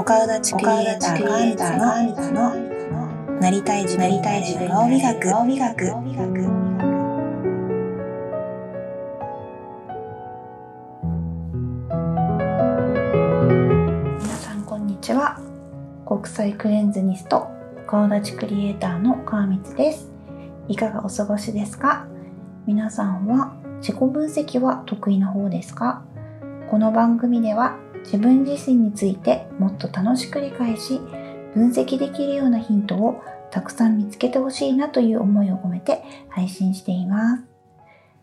岡田地クリエイターカンタのなりたい自分なりたい自分顔美学顔美学皆さんこんにちは。国際クレンズニスト顔立ちクリエイターの川光です。いかがお過ごしですか？皆さんは自己分析は得意な方ですか？この番組では自分自身についてもっと楽しく理解し分析できるようなヒントをたくさん見つけてほしいなという思いを込めて配信しています。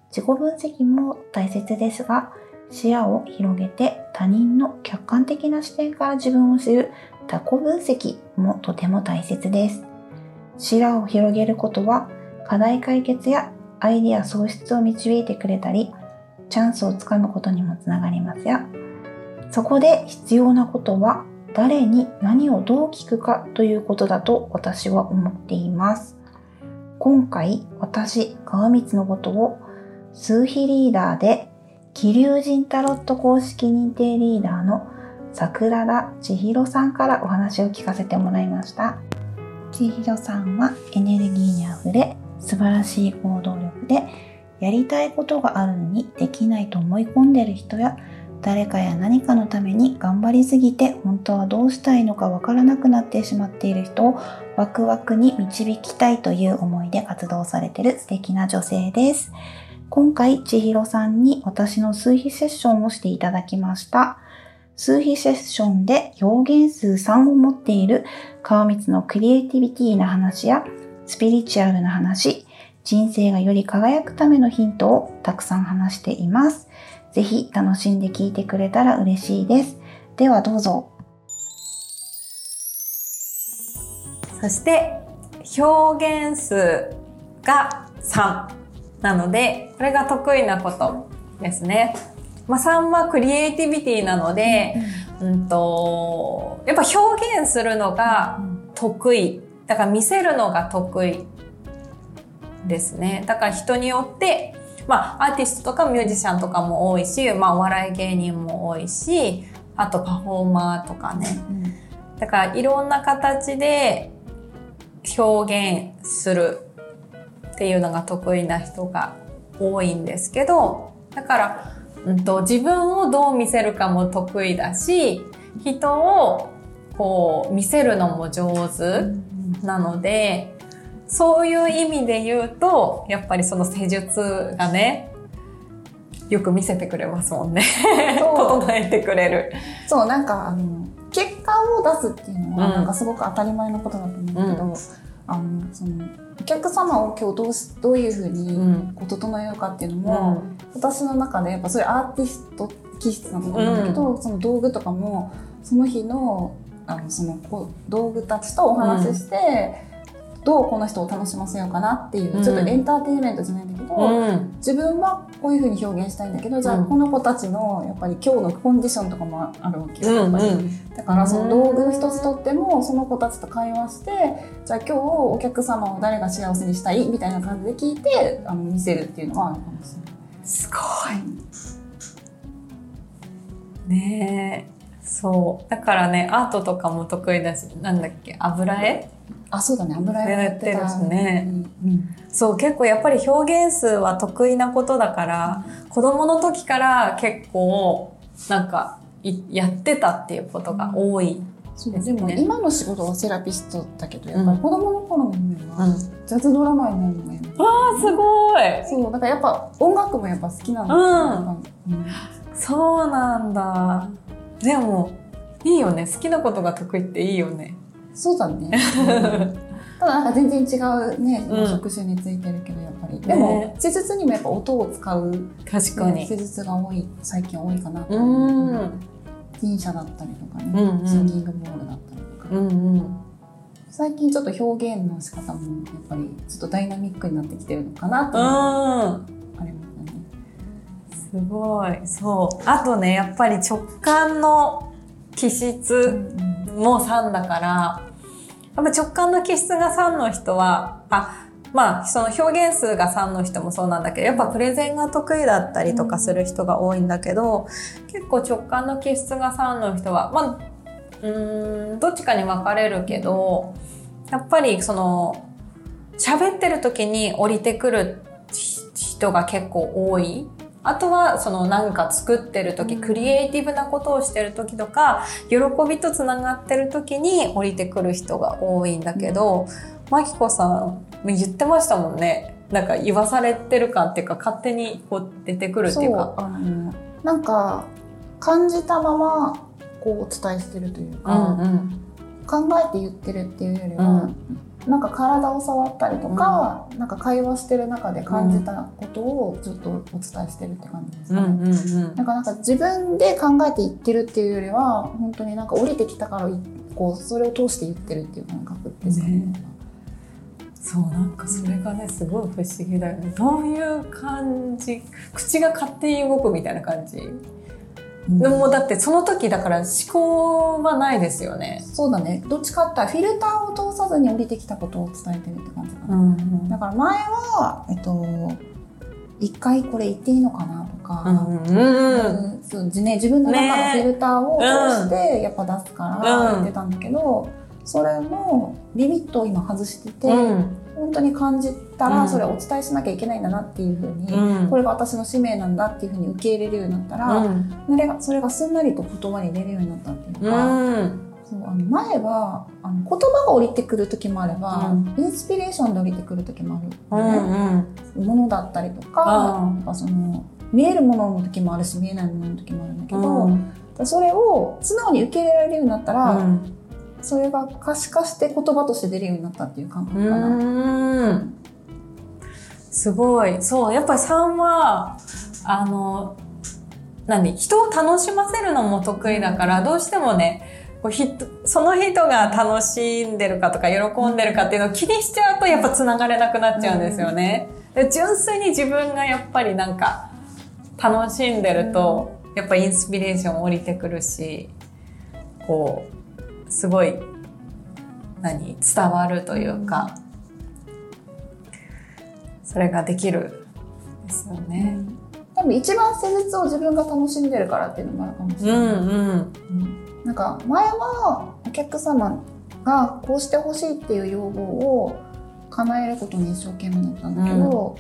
自己分析も大切ですが視野を広げて他人の客観的な視点から自分を知る他己分析もとても大切です。視野を広げることは課題解決やアイデア創出を導いてくれたりチャンスをつかむことにもつながりますよそこで必要なことは誰に何をどう聞くかということだと私は思っています。今回私川光のことを数比リーダーで気流人タロット公式認定リーダーの桜田千尋さんからお話を聞かせてもらいました。千尋さんはエネルギーにあふれ素晴らしい行動力でやりたいことがあるのにできないと思い込んでる人や誰かや何かのために頑張りすぎて本当はどうしたいのかわからなくなってしまっている人をワクワクに導きたいという思いで活動されている素敵な女性です。今回、千尋さんに私の数比セッションをしていただきました。数比セッションで表現数3を持っている川光のクリエイティビティな話やスピリチュアルな話、人生がより輝くためのヒントをたくさん話しています。ぜひ楽しんで聞いてくれたら嬉しいです。ではどうぞ。そして表現数が3なのでこれが得意なことですね。まあ、3はクリエイティビティなので、うん、とやっぱ表現するのが得意だから見せるのが得意ですね。だから人によってまあ、アーティストとかミュージシャンとかも多いし、まあ、お笑い芸人も多いし、あとパフォーマーとかね。うん、だから、いろんな形で表現するっていうのが得意な人が多いんですけど、だから、うんと、自分をどう見せるかも得意だし、人をこう見せるのも上手なので、そういう意味で言うと、やっぱりその施術がね、よく見せてくれますもんね。整えてくれる。そう、なんか、あの、結果を出すっていうのは、なんかすごく当たり前のことだと思うけど、うん、あの、その、お客様を今日どうしどういうふうにこう整えようかっていうのも、うん、私の中でやっぱそういうアーティスト気質なと思うんだけど、うん、その道具とかもその日のあのその道具たちとお話しして、どうこの人を楽しませようかなっていう、ちょっとエンターテインメントじゃないんだけど、うん、自分はこういうふうに表現したいんだけど、じゃあこの子たちのやっぱり今日のコンディションとかもあるわけよ、やっぱり。だからその道具一つとっても、その子たちと会話して、じゃあ今日お客様を誰が幸せにしたいみたいな感じで聞いて、あの見せるっていうのはあるかもしれない。すごい。ねえ。そう。だからね、アートとかも得意だし、なんだっけ、油絵？あ、そうだね、油絵やってるしね、うん、そう、結構やっぱり表現数は得意なことだから、うん、子供の時から結構、なんか、やってたっていうことが多い。そうでも今の仕事はセラピストだけどやっぱり子供の頃の夢はジャズドラマになるのが夢、うん、ああすごい。そうだからやっぱ音楽もやっぱ好きなんだうん、そうなんだ。でもいいよね。好きなことが得意っていいよねそうだね。ただなんか全然違うね、うん、職種についてるけどやっぱり、でも施術にもやっぱ音を使う確かに。施術が多い最近多いかなと思う。ンシャだったりとかね、うんうん、シンギングボールだったりとか、うんうん、最近ちょっと表現の仕方もやっぱりちょっとダイナミックになってきてるのかなと思ありますね。すごい。そう。あとねやっぱり直感の気質も3だから、やっぱ直感の気質が3の人は、あ、まあ、その表現数が3の人もそうなんだけど、やっぱプレゼンが得意だったりとかする人が多いんだけど、結構直感の気質が3の人は、まあ、うんどっちかに分かれるけどやっぱりその喋ってる時に降りてくる人が結構多い。あとはそのなんか作ってる時、クリエイティブなことをしてる時とか喜びとつながってる時に降りてくる人が多いんだけど、マキコさん言ってましたもんね。なんか言わされてるかっていうか勝手にこう出てくるっていうか。あのなんか感じたままこうお伝えしてるというか、うんうん、考えて言ってるっていうよりは、うんなんか体を触ったりとか、うん、なんか会話してる中で感じたことをちょっとお伝えしてるって感じですかね。うんうんうん、なんかなんか自分で考えて言ってるっていうよりは本当になんか降りてきたからこうそれを通して言ってるっていう感覚ですね。ねそうなんかそれがねすごい不思議だよね。どういう感じ口が勝手に動くみたいな感じでもだってその時だから思考はないですよね。そうだね。どっちかってフィルターを通さずに降りてきたことを伝えてるって感じかな。うんうん、だから前は、えっと、一回これ言っていいのかなとか、うんうんうん、そうね、自分の中のフィルターを通してやっぱ出すから言ってたんだけど、それのリミットを今外してて、うん。本当に感じたらそれをお伝えしなきゃいけないんだなっていうふうに、うん、これが私の使命なんだっていうふうに受け入れるようになったら、うん、それがそれがすんなりと言葉に出るようになったっていうか、うん、そうあの前はあの言葉が降りてくる時もあれば、インスピレーションで降りてくる時もある、ね。うんうん、ものだったりとかやっぱその見えるものの時もあるし見えないものの時もあるんだけど、それを素直に受け入れられるようになったら、それが可視化して言葉として出るようになったっていう感覚かな。すごい。そう、やっぱり3は、あの、何？人を楽しませるのも得意だから、どうしてもね、こうその人が楽しんでるかとか喜んでるかっていうのを気にしちゃうとやっぱ繋がれなくなっちゃうんですよね。で純粋に自分がやっぱりなんか楽しんでると、やっぱインスピレーション降りてくるし、こう、すごい何伝わるというか、それができるですよね。多分一番施術を自分が楽しんでるからっていうのもあるかもしれない。うんうん、なんか前はお客様がこうしてほしいっていう要望を叶えることに一生懸命だったんだけど、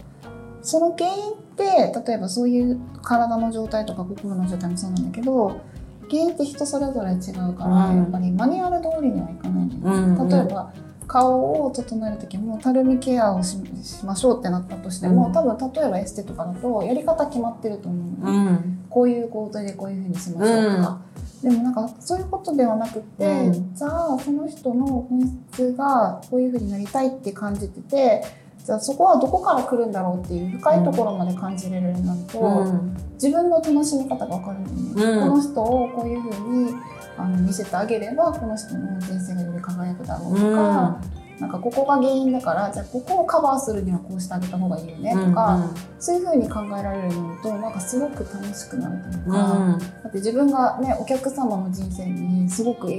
うん、その原因って例えばそういう体の状態とか心の状態もそうなんだけど原因って人それぞれ違うから、うん、やっぱりマニュアル通りにはいかないんだよね、うんうん、例えば顔を整える時もたるみケアをしましょうってなったとしても、うん、多分例えばエステとかだとやり方決まってると思うの、ね、うん、こういう構造でこういうふうにしましょうとか、でもなんかそういうことではなくて、じゃあその人の本質がこういうふうになりたいって感じててじゃあそこはどこから来るんだろうっていう深いところまで感じれるようになると、うん、自分の楽しみ方が分かるのに、うん、この人をこういうふうにあの見せてあげればこの人の人生がより輝くだろうとか、なんかここが原因だからじゃあここをカバーするにはこうしてあげた方がいいよねとか、うんうん、そういうふうに考えられるのとなんかすごく楽しくなるというか、うん、だって自分がねお客様の人生にすごく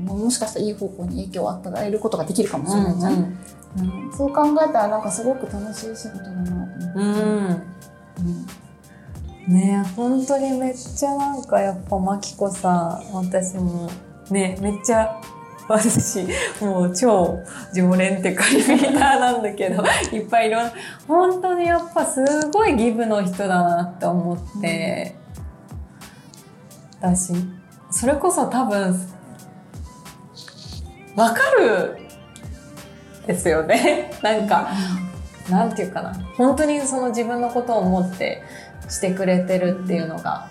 もしかしたらいい方向に影響を与えることができるかもしれないじゃん。うんうんうん、そう考えたらなんかすごく楽しい仕事だな。うんうん、ね本当にめっちゃなんかやっぱまきこさん私もねめっちゃ私もう超常連ってかリピーターなんだけど いっぱいいろんな本当にやっぱすごいギブの人だなって思って、うん、私それこそ多分わかるですよね。なんか、なんていうかな。本当にその自分のことを思ってしてくれてるっていうのが。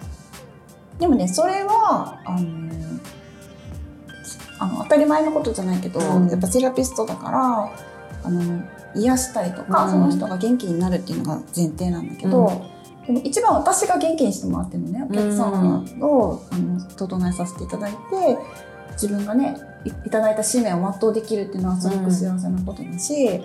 でもねそれはあのあの当たり前のことじゃないけど、うん、やっぱセラピストだからあの癒したりとか、うん、その人が元気になるっていうのが前提なんだけど、うん、でも一番私が元気にしてもらってるのねお客様を、あの整えさせていただいて自分がねいただいた使命を全うできるっていうのはすごく幸せなことだし、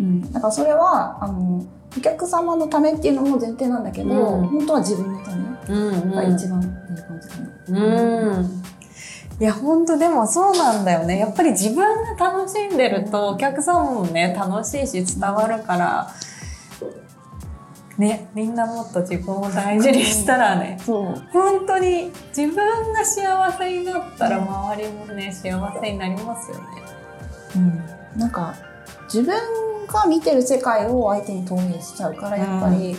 うん、だからそれはあのお客様のためっていうのも前提なんだけど、うん、本当は自分のためが一番いい感じかな。うんいや、本当でもそうなんだよね。やっぱり自分が楽しんでるとお客さんもね、楽しいし伝わるから、ねみんなもっと自分を大事にしたらね、そう本当に自分が幸せになったら周りもね幸せになりますよね。うん、なんか自分が見てる世界を相手に投影しちゃうからやっぱり、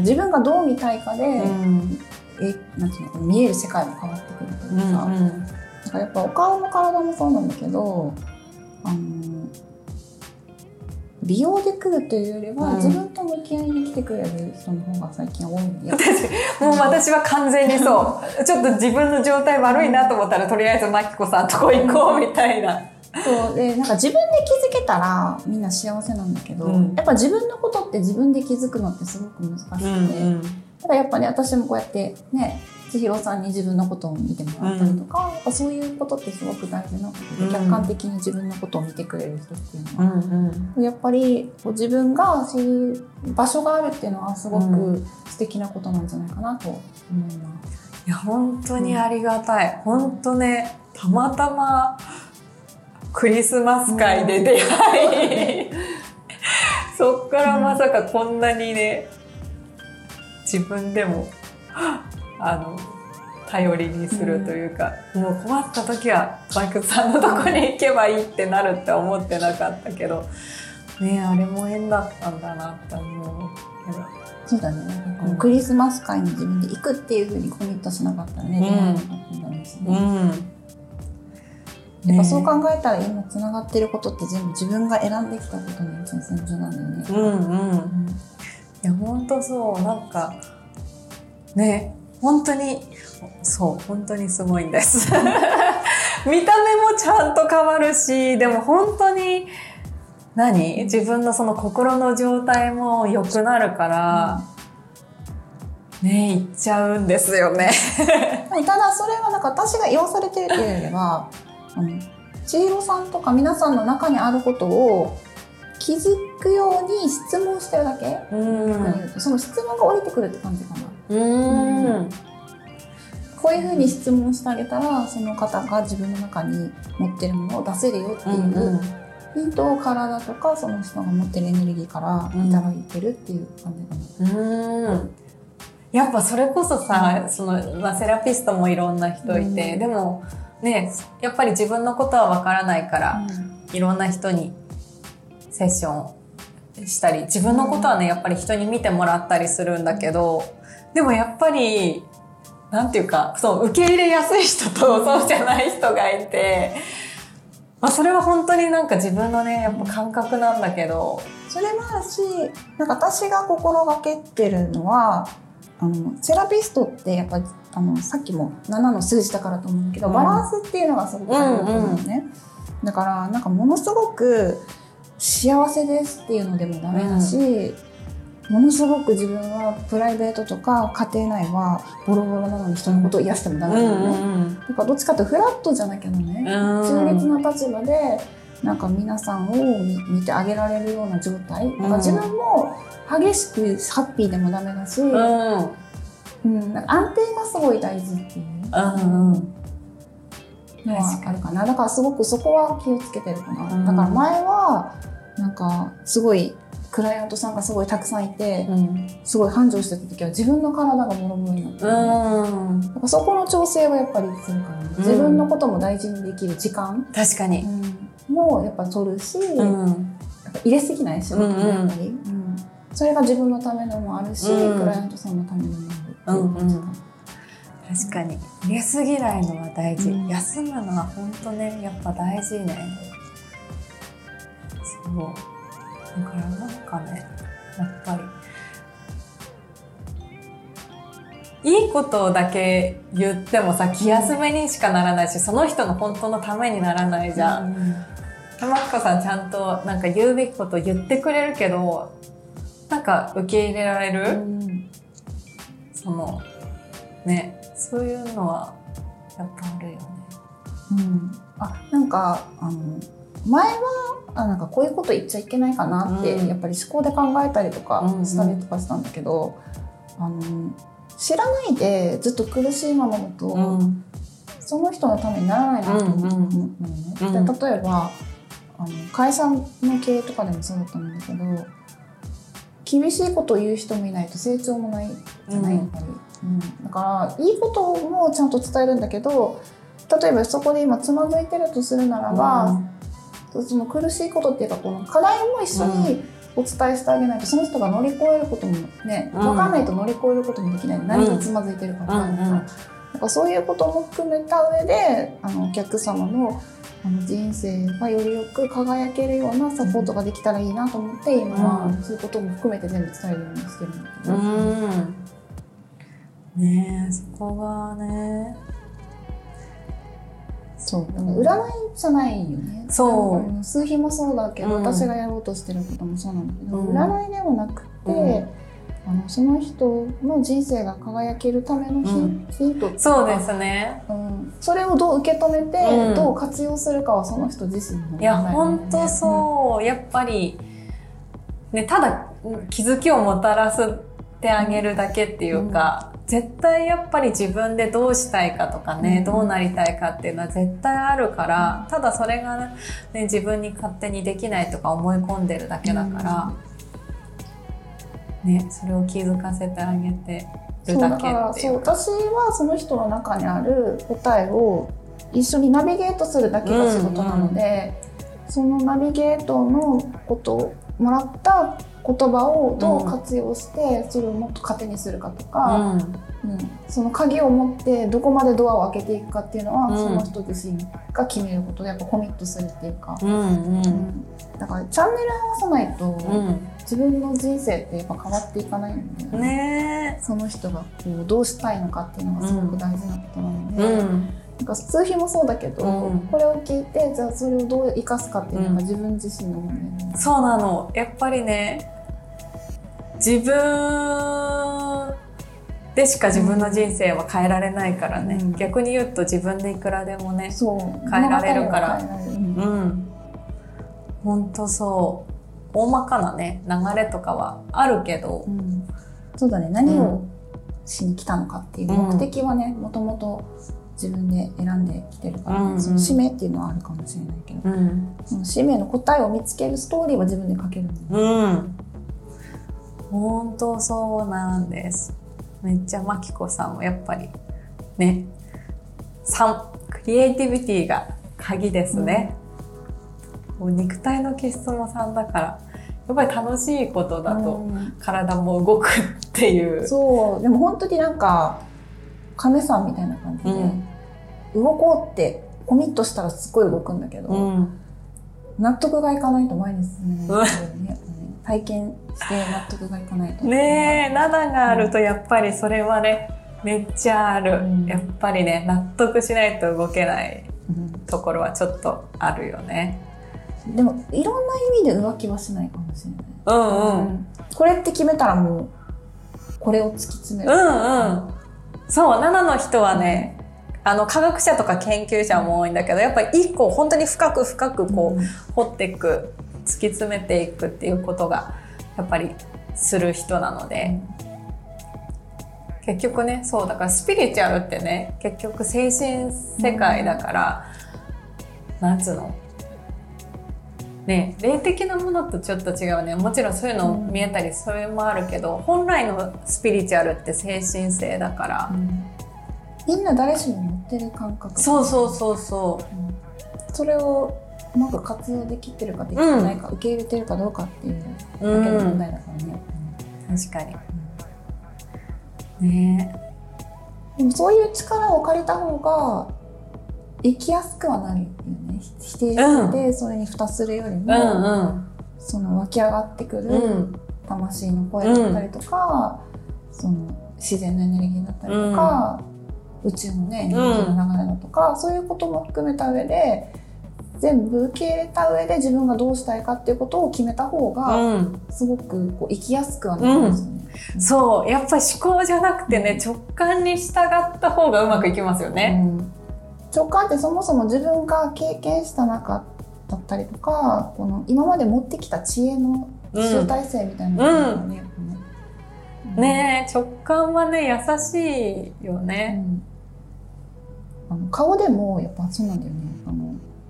自分がどう見たいかで、うん。えなんていうの見える世界も変わってくるというか、うんだからやっぱお顔も体もそうなんだけどあの美容で来るというよりは、うん。自分と向き合いに来てくれる人の方が最近多いんで、もう私は完全にそう。ちょっと自分の状態悪いなと思ったら、とりあえずマキコさんとこ行こうみたいな。そう。でなんか自分で気づけたらみんな幸せなんだけど、うん。やっぱ自分のことって自分で気づくのってすごく難しくて、だからやっぱね私もこうやってね千尋さんに自分のことを見てもらったりとか、やっぱそういうことってすごく大事なことで、うん。客観的に自分のことを見てくれる人っていうのは、うんうん。やっぱり自分がそういう場所があるっていうのはすごうく素敵なことなんじゃないかなと思います。いや、本当にありがたい。本当ね、たまたまクリスマス会で出会い、そっからまさかこんなにね、自分でも、あの、頼りにするというか、もう困った時はマイクさんのとこに行けばいいってなるって思ってなかったけど、ねあれも縁だったんだなって思うけど。そうだね。ううんクリスマス会に自分で行くっていうふうにコミットしなかったらね、うん出会えなかったんですね。ん。やっぱそう考えたら今つながってることって全部自分が選んできたことの挑戦状なんだよね。うんうん。うんいや、本当そう。なんか、ね、本当に、そう、本当にすごいんです。見た目もちゃんと変わるし、でも本当に、何？自分のその心の状態も良くなるから、ね、いっちゃうんですよね。ただそれはなんか私が言わされてるっていうよりは、千尋さんとか皆さんの中にあることを気づくように質問してるだけ、うん。その質問が降りてくるって感じかな。うん。こういうふうに質問してあげたらその方が自分の中に持ってるものを出せるよっていううヒントを体とかその人が持ってるエネルギーからいただいてるっていう感じかな。うん。やっぱそれこそさ、その、まあ、セラピストもいろんな人いて、うん。でもねやっぱり自分のことはわからないから、いろんな人にセッションしたり自分のことはねやっぱり人に見てもらったりするんだけどでもやっぱりなんていうかそう受け入れやすい人と そうじゃない人がいて、まあ、それは本当になんか自分のねやっぱ感覚なんだけど。それもあるしなんか私が心がけてるのはあのセラピストってやっぱあのさっきも7の数字だからと思うんだけど、うん。バランスっていうのがすごく大事だと思うのね、だからなんかものすごく幸せですっていうのでもダメだし、ものすごく自分はプライベートとか家庭内はボロボロなのに人のことを癒してもダメだよね、だからどっちかというとフラットじゃなきゃね、中立な立場でなんか皆さんを見見てあげられるような状態、だから自分も激しくハッピーでもダメだし、うんうん。うん、なんか安定がすごい大事っていう。うんうん。のはあるかな。だからすごくそこは気をつけてるかな、うん。だから前はなんかすごいクライアントさんがすごいたくさんいてうん。すごい繁盛してた時は自分の体がボロボロになって、ね。うん。そこの調整はやっぱりするかな、自分のことも大事にできる時間、確かに。うん、もやっぱ取るし、うん。やっぱ入れすぎない仕事もやっぱり、うんそれが自分のためのもあるし、うん。クライアントさんのためのもあるっていう感じかな。確かに。入れすぎないのは大事、うん。休むのは本当ねやっぱ大事ね。そうだからなんかねやっぱりいいことだけ言ってもさ気休めにしかならないしその人の本当のためにならないじゃん。玉子さんちゃんとなんか言うべきこと言ってくれるけどなんか受け入れられる、うんそのねそういうのはやっぱあるよね。うんあなんかあの前はあなんかこういうこと言っちゃいけないかなって、うん。やっぱり思考で考えたりとかしたりとかしたんだけど、あの知らないでずっと苦しいままだと、ん。その人のためにならないなと思ううんうんのね、うん。で例えばあの会社の経営とかでもそうだと思うんだけど厳しいことを言う人もいないと成長もないじゃない、やっぱり、うん、だからいいこともちゃんと伝えるんだけど例えばそこで今つまずいてるとするならば、うん、その苦しいことっていうかこの課題も一緒にお伝えしてあげないとその人が乗り越えることもね分かんないと乗り越えることもできない、うん、何がつまずいてるか分かんないから。なんかそういうことも含めた上であのお客様のあの人生がよりよく輝けるようなサポートができたらいいなと思って今はそういうことも含めて全部伝えるようにしてるんだけど。うん。ねえそこがねそう。占いじゃないよね。そう。数日もそうだけど、うん、私がやろうとしてることもそうなんだけど、うん、占いではなくて、うん、あのその人の人生が輝けるためのヒ,、ントそうですね、うん、それをどう受け止めて、どう活用するかはその人自身の、ね、いや本当そう、やっぱりねただ気づきをもたらすてあげるだけっていうか、うん、絶対やっぱり自分でどうしたいかとかね、うん、どうなりたいかっていうのは絶対あるから、ただそれがね、自分に勝手にできないとか思い込んでるだけだから、ね、それを気づかせてあげてるだけっていうか。そう私はその人の中にある答えを一緒にナビゲートするだけが仕事なので、うんうん、そのナビゲートのことをもらった言葉をどう活用してそれをもっと糧にするかとか、うん、うん、その鍵を持ってどこまでドアを開けていくかっていうのは、うん、その人自身が決めることでやっぱコミットするっていうか、うんうん。うん、だからチャンネル合わさないと、自分の人生ってやっぱ変わっていかないんで、ね、その人がこうどうしたいのかっていうのがすごく大事なことなので。なんか数日もそうだけど、うん、これを聞いてじゃあそれをどう生かすかっていうのが自分自身の問題、うん、そうなの。やっぱりね自分でしか自分の人生は変えられないからね、うん、逆に言うと自分でいくらでもね変えられるから。うん。本当そう。大まかなね流れとかはあるけど、うん、そうだね。何をしに来たのかっていう目的はねもともと自分で選んできてるから、ね、うん。うん、その使命っていうのはあるかもしれないけど、うん、その使命の答えを見つけるストーリーは自分で書けるんだよね。うん本当そうなんです。めっちゃマキコさんもやっぱりね、3、クリエイティビティが鍵ですね。うん、もう肉体の気質も3だから、やっぱり楽しいことだと体も動くっていう。うん、そう、でも本当になんか、亀さんみたいな感じで、うん、動こうってコミットしたらすっごい動くんだけど、納得がいかないと前に進めないね。体験して納得がいかないと。ねえ7があるとやっぱりそれはねめっちゃある、うん、やっぱりね納得しないと動けないところはちょっとあるよね、うん、でもいろんな意味で浮気はしないかもしれない。うんうん、うん、これって決めたらもうこれを突き詰める。うんうん。そう7の人はね、あの科学者とか研究者も多いんだけどやっぱり一個本当に深く深くこう、掘っていく突き詰めていくっていうことがやっぱりする人なので、結局ねそうだからスピリチュアルってね結局精神世界だから、うん、なんつうの？ね霊的なものとちょっと違うね。もちろんそういうの見えたりそれもあるけど、本来のスピリチュアルって精神性だから、うん、みんな誰しも持ってる感覚。そうそうそうそう、うん、それをうまく活用できてるかできてないか、うん、受け入れてるかどうかっていうだけの問題だからね、うん、確かに、ね。でもそういう力を借りた方が生きやすくはなるよね。否定してそれに蓋するよりも、うんうん、その湧き上がってくる魂の声だったりとか、その自然のエネルギーだったりとか、宇宙のねエネルギーの流れだとか、そういうことも含めた上で全部受け入れた上で自分がどうしたいかっていうことを決めた方が、すごくこう生きやすくはなるんですよね。うん、そう。やっぱり思考じゃなくてね直感に従った方がうまくいきますよね。うん、直感ってそもそも自分が経験した中だったりとかこの今まで持ってきた知恵の集大成みたいなのがね、うん、ね直感はね優しいよね、あの顔でもやっぱそうなんだよね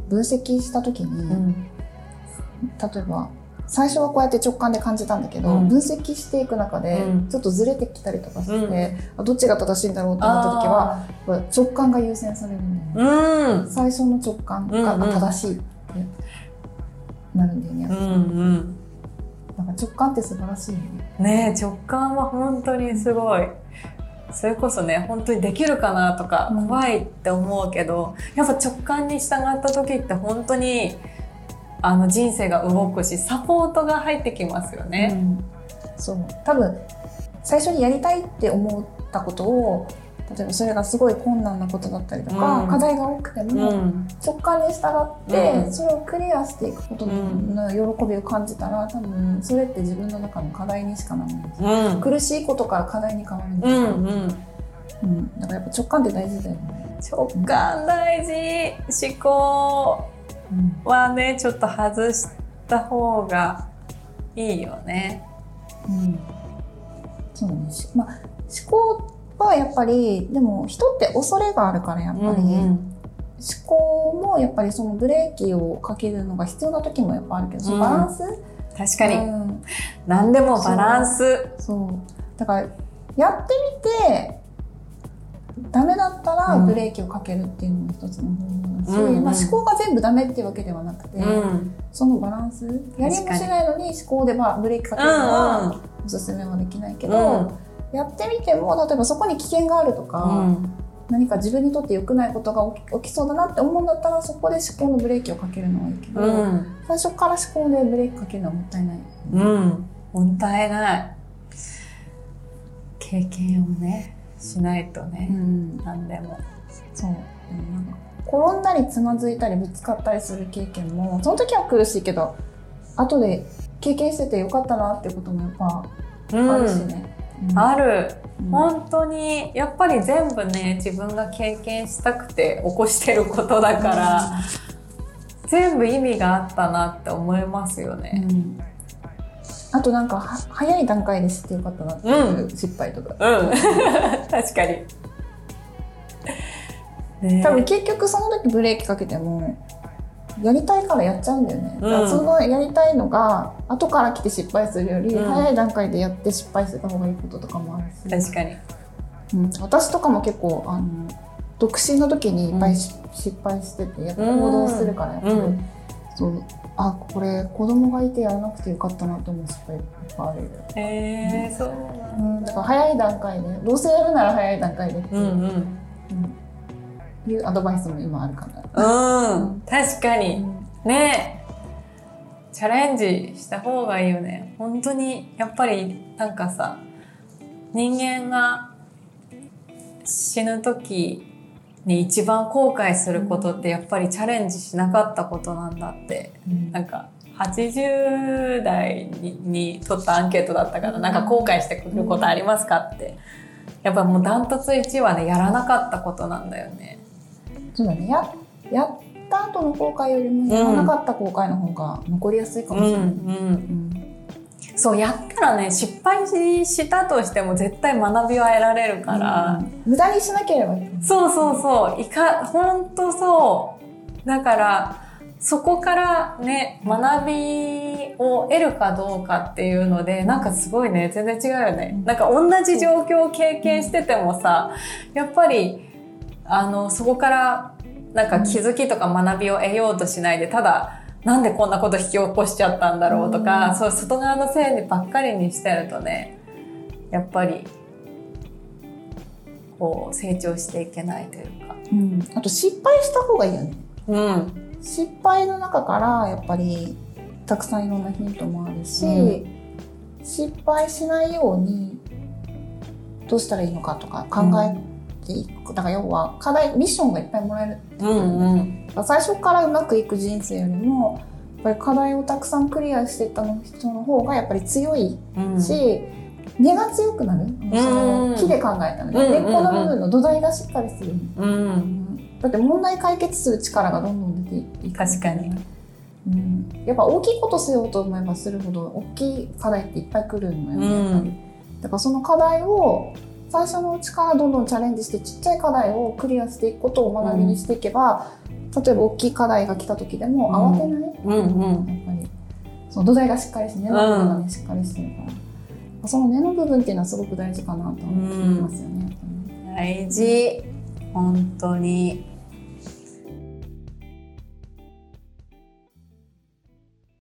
分析した時に、うん、例えば最初はこうやって直感で感じたんだけど、うん。分析していく中でうん。ちょっとずれてきたりとかして、うん。あどっちが正しいんだろうって思った時は直感が優先されるんだよね、うん。最初の直感が正しいってなるんだよね、うんうん。なんか直感って素晴らしいよね。ねえ直感は本当にすごいそれこそね本当にできるかなとかうん。怖いって思うけど、やっぱ直感に従った時って本当にあの人生が動くしサポートが入ってきますよね。うん。そう。多分最初にやりたいって思ったことを例えばそれがすごい困難なことだったりとか、うん。課題が多くてうも、ん直感に従って、うん。それをクリアしていくことの喜びを感じたら多分それって自分の中の課題にしかならないうん。苦しいことから課題に変わるんですよ、うんうん。うん。だからやっぱ直感って大事だよね、直感大事。思考うんはねちょっと外した方がいいよね。うん、そうまあ思考はやっぱりでも人って恐れがあるからやっぱり、うん思考もやっぱりそのブレーキをかけるのが必要な時もやっぱあるけど、バランス？確かに、うん。何でもバランス。そう。だからやってみてダメだったらうん。ブレーキをかけるっていうのも一つの方法だし、うんうん。まあ、思考が全部ダメっていうわけではなくて、うん。そのバランス？やりもしないのに思考でまあブレーキかけるのはおすすめはできないけど、やってみても例えばそこに危険があるとか、うん何か自分にとって良くないことが起きそうだなって思うんだったらそこで思考のブレーキをかけるのはいいけど、うん最初から思考でブレーキかけるのはもったいない。うん、もったいない。経験をね、しないとね、ん何でも。そう。なんか転んだりつまずいたりぶつかったりする経験もその時は苦しいけど後で経験しててよかったなってこともやっぱうんあるしね。うんある。うん本当に、やっぱり全部ね、自分が経験したくて起こしてることだから、全部意味があったなって思いますようね。んあとなんかは早い段階で知ってよかったなっていう失敗とか、うん。確かに。ね多分結局その時ブレーキかけてもやりたいからやっちゃうんだよね、うん。そのやりたいのが後から来て失敗するより、うん。早い段階でやって失敗してた方がいいこととかもあるし。確かに。うん、私とかも結構あの独身の時にいっぱいし、失敗しててやっぱ行動するからやっぱり、うん。そう。あこれ子供がいてやらなくてよかったなと思う失敗いっぱいある。よ、へえそうなん、だ。から早い段階でどうせやるなら早い段階でっていう,、うん。うん。うんいうアドバイスも今あるかな。うん、確かに。ねえチャレンジした方がいいよね。本当に、やっぱり、なんかさ、人間が死ぬ時に一番後悔することってやっぱりチャレンジしなかったことなんだって。うんなんか、80代にに取ったアンケートだったから、なんか後悔してくることありますかって。やっぱもうダントツ1はね、やらなかったことなんだよね。そうだね。ややった後の後悔よりもやらなかった後悔の方が残りやすいかもしれない。うんうん。そうやったらね失敗したとしても絶対学びは得られるから、うん。無駄にしなければいい。そうそうそう。いか本当そう。だからそこからね学びを得るかどうかっていうのでなんかすごいね全然違うよね、うん。なんか同じ状況を経験しててもさやっぱりあのそこからなんか気づきとか学びを得ようとしないでただなんでこんなこと引き起こしちゃったんだろうとか、うんそう外側のせいばっかりにしてるとねやっぱりこう成長していけないというか。うん、あと失敗した方がいいよね。うん失敗の中からやっぱりたくさんいろんなヒントもあるし、う失敗しないようにどうしたらいいのかとか考えだから要は課題ミッションがいっぱいもらえるうんうん最初からうまくいく人生よりもやっぱり課題をたくさんクリアしていった人の方がやっぱり強いうんし、根が強くなる、その木で考えたらね、うん根っこの部分の土台がしっかりする、うん。だって問題解決する力がどんどん出ていく。確かに、うん、やっぱ大きいことしようと思えばするほど大きい課題っていっぱい来るのよね、うん。やっぱり。だからその課題を最初のうちからどんどんチャレンジしてちっちゃい課題をクリアしていくことを学びにしていけば、例えば大きい課題が来た時でも慌てない、うんうん。やっぱりその土台がしっかりして根の部分がね、しっかりしてるから。その根の部分っていうのはすごく大事かなと思いますよね、大事。本当に